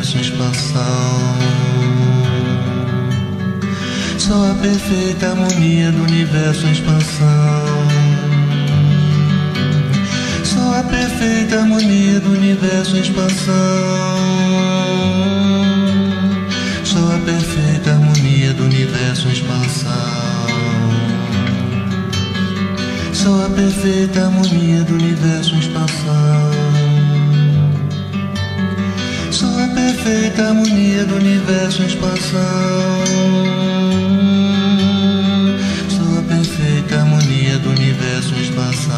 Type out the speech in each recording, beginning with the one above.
universo em expansão. Sou a perfeita harmonia do universo em expansão. Sou a perfeita harmonia do universo em expansão. Sou a perfeita harmonia do universo em expansão. Sou a perfeita harmonia do universo em expansão. Perfeita harmonia do universo em expansão. Sou a perfeita harmonia do universo em expansão.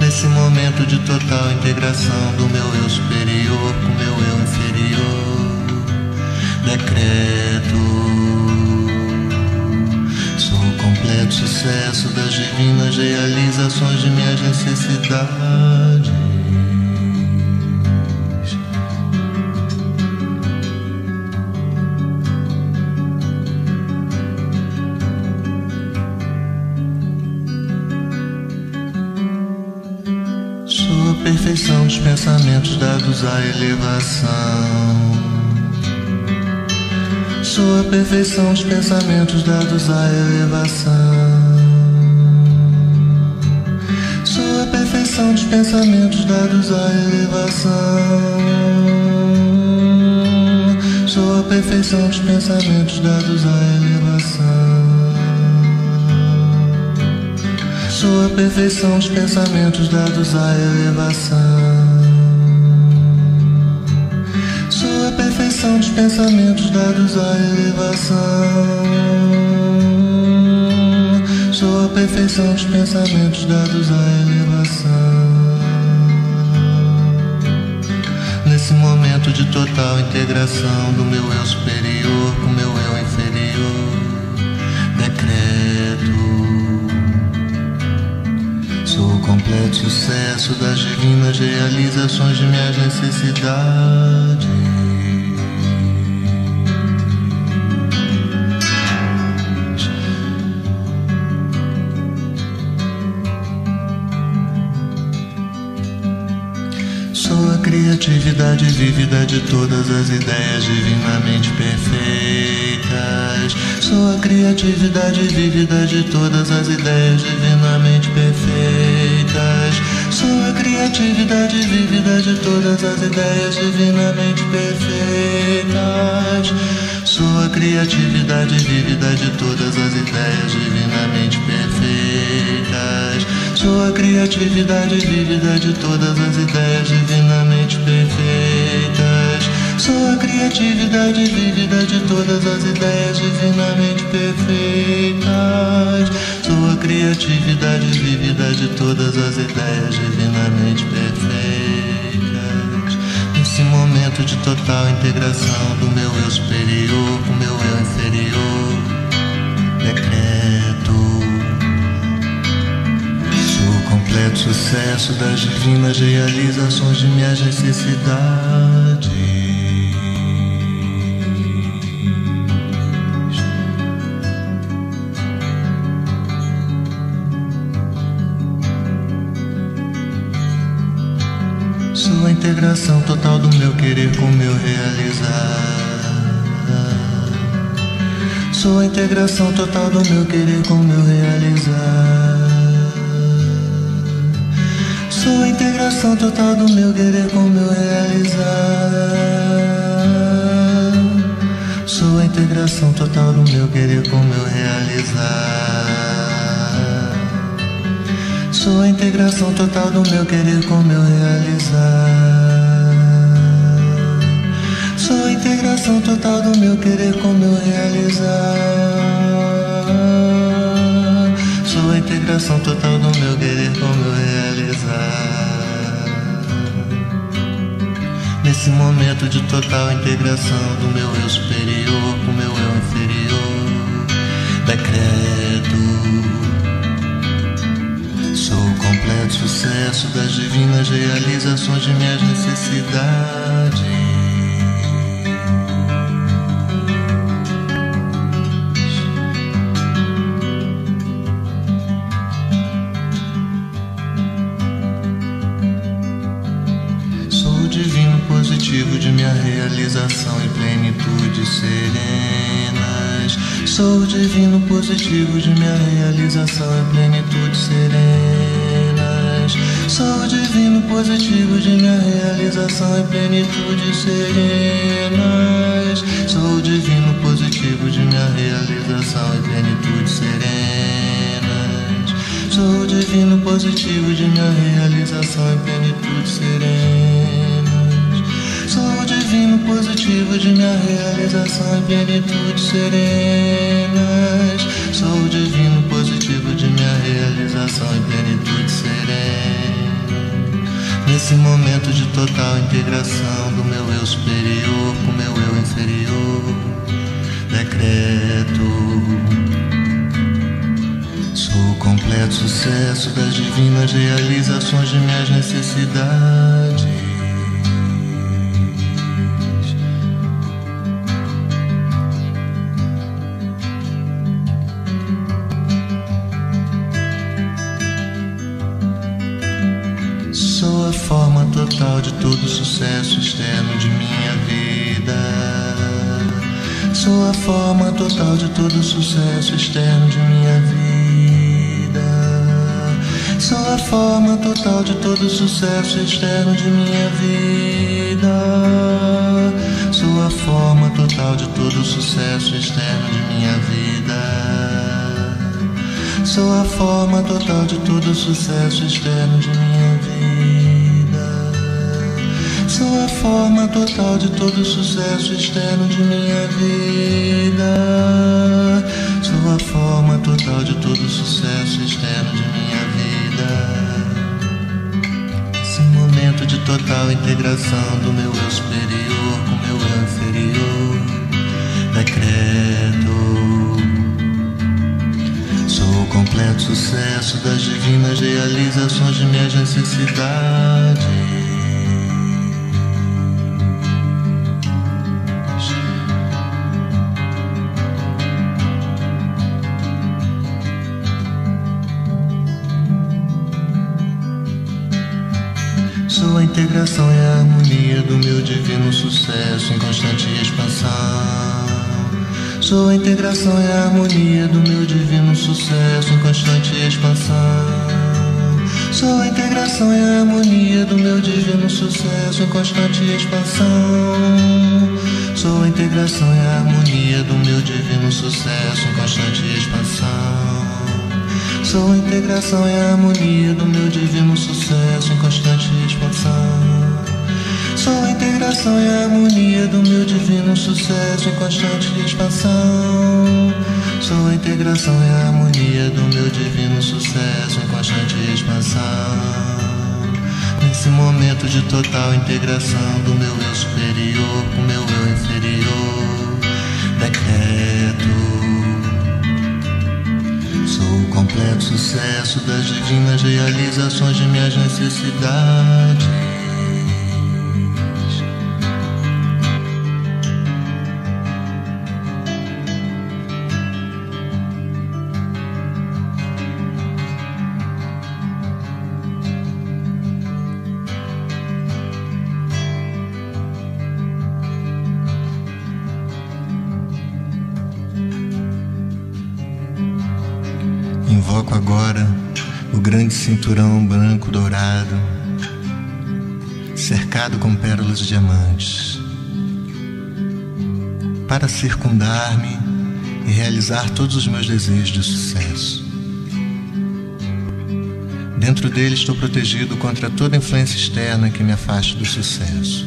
Nesse momento de total integração do meu eu superior com meu eu inferior, decreto completo sucesso das divinas realizações de minhas necessidades. Perfeição dos pensamentos dados à elevação. Sou a perfeição dos pensamentos dados à elevação. Sou a perfeição dos pensamentos dados à elevação. Sou a perfeição dos pensamentos dados à elevação. Sou a perfeição dos pensamentos dados à elevação. perfeição dos pensamentos dados à elevação. Sou a perfeição dos pensamentos dados à elevação. Nesse momento de total integração do meu eu superior com meu eu completo sucesso das divinas realizações de minhas necessidades. criatividade vívida de todas as ideias divinamente perfeitas. Sou a criatividade vívida de todas as ideias divinamente perfeitas. Sou a criatividade vívida de todas as ideias divinamente perfeitas. Sou a criatividade vívida de todas as ideias divinamente perfeitas. Sou a criatividade vívida de todas as ideias divinamente perfeitas. Sou a criatividade vívida de todas as ideias divinamente perfeitas. Sou a criatividade vívida de todas as ideias divinamente perfeitas. Nesse momento de total integração do meu eu superior com meu eu inferior, decreto completo sucesso das divinas realizações de minhas necessidades. Integração total do meu querer com meu realizar. Sou a integração total do meu querer com meu realizar. Sou a integração total do meu querer com meu realizar. Sou a integração total do meu querer com meu realizar. Sou a integração total do meu querer com meu realizar. Integração total do meu querer com meu realizar. Sou a integração total do meu querer com meu realizar. Nesse momento de total integração do meu eu superior com meu eu inferior, decreto. Sou o completo sucesso das divinas realizações de minhas necessidades. E plenitude serenas. Sou o divino positivo de minha realização e plenitude serenas. Sou o divino positivo de minha realização e plenitude serenas. Sou o divino positivo de minha realização e plenitude serenas. Sou o divino positivo de minha realização e plenitude serenas. Sou o divino positivo de minha realização e plenitude serenas. Sou o divino positivo de minha realização e plenitude serenas. Nesse momento de total integração do meu eu superior com meu eu inferior, decreto. Sou o completo sucesso das divinas realizações de minhas necessidades. Sucesso externo de minha vida. Sou a forma total de todo sucesso externo de minha vida. Sou a forma total de todo sucesso externo de minha vida. Sou a forma total de todo sucesso externo de minha vida. Sou a forma total de todo sucesso externo de minha vida. Sou a forma total de todo sucesso externo de minha vida. Sou a forma total de todo sucesso externo de minha vida. Esse momento de total integração do meu eu superior com meu eu inferior. Decreto. Sou o completo sucesso das divinas realizações de minhas necessidades. Integração e a harmonia do meu divino sucesso em constante expansão. Sou a integração e a harmonia do meu divino sucesso em constante expansão. Sou a integração e a harmonia do meu divino sucesso em constante expansão. Sou a integração e a harmonia do meu divino sucesso em constante expansão. Sou a integração e a harmonia do meu divino sucesso em constante expansão. Sou a integração e a harmonia do meu divino sucesso em constante expansão. Sou a integração e a harmonia do meu divino sucesso em constante expansão. Nesse momento de total integração do meu eu superior com meu eu inferior, decreto. Sou o completo sucesso das divinas realizações de minhas necessidades. Grande cinturão branco dourado, cercado com pérolas de diamantes, para circundar-me e realizar todos os meus desejos de sucesso. Dentro dele estou protegido contra toda influência externa que me afaste do sucesso.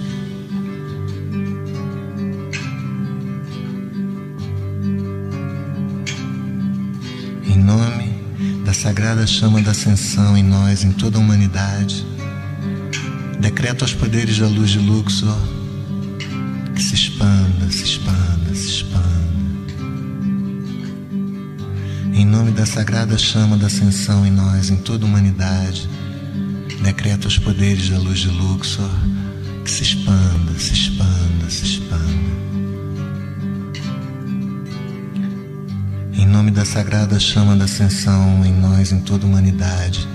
Sagrada chama da ascensão em nós, em toda a humanidade, decreto aos poderes da luz de Luxor que se expanda, se expanda, se expanda. Em nome da sagrada chama da ascensão em nós, em toda a humanidade, decreto aos poderes da luz de Luxor que se expanda, se expanda, se expanda. Em nome da sagrada chama da ascensão em nós, em toda a humanidade,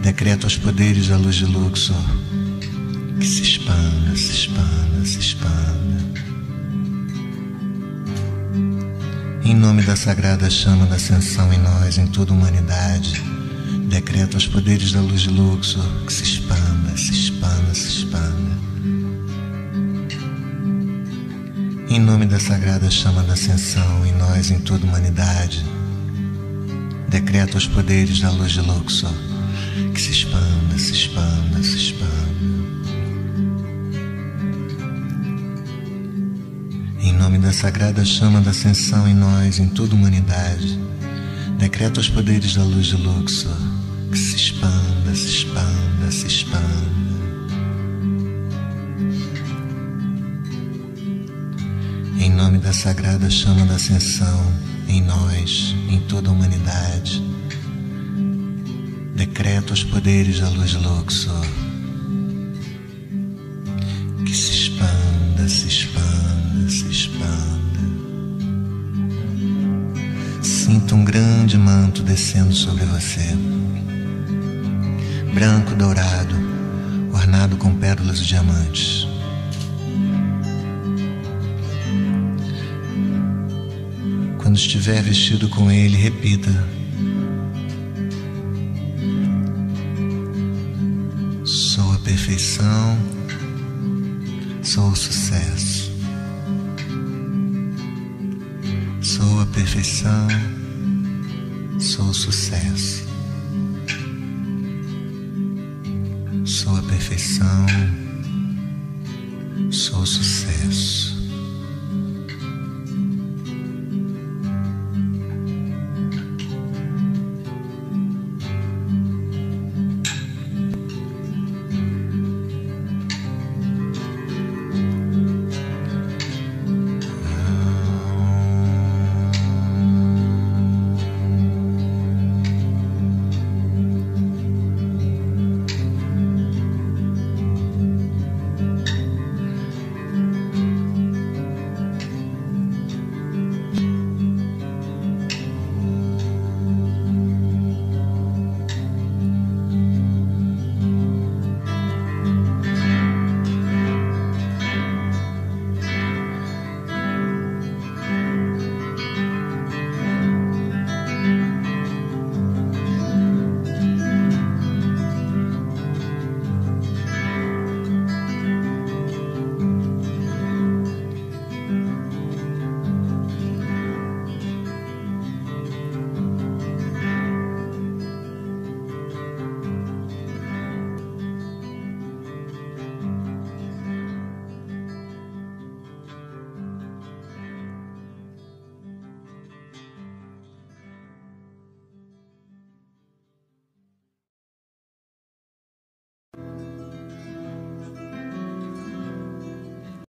decreto aos poderes da luz de Luxor que se expanda, se expanda, se expanda. Em nome da sagrada chama da ascensão em nós, em toda a humanidade, decreto os poderes da luz de Luxor que se expanda, Em nome da sagrada chama da ascensão em nós, em toda a humanidade, decreto os poderes da luz de Luxor que se expanda, se expanda, se expanda. Em nome da sagrada chama da ascensão em nós, em toda a humanidade, decreto os poderes da luz de Luxor que se expanda, se expanda, da sagrada chama da ascensão em nós, em toda a humanidade, decreto os poderes da luz Luxor que se expanda, se expanda, se expanda. Sinta um grande manto descendo sobre você, branco dourado, ornado com pérolas e diamantes. Quando estiver vestido com ele, repita: Sou a perfeição, sou o sucesso. Sou a perfeição, sou o sucesso. Sou a perfeição, sou o sucesso.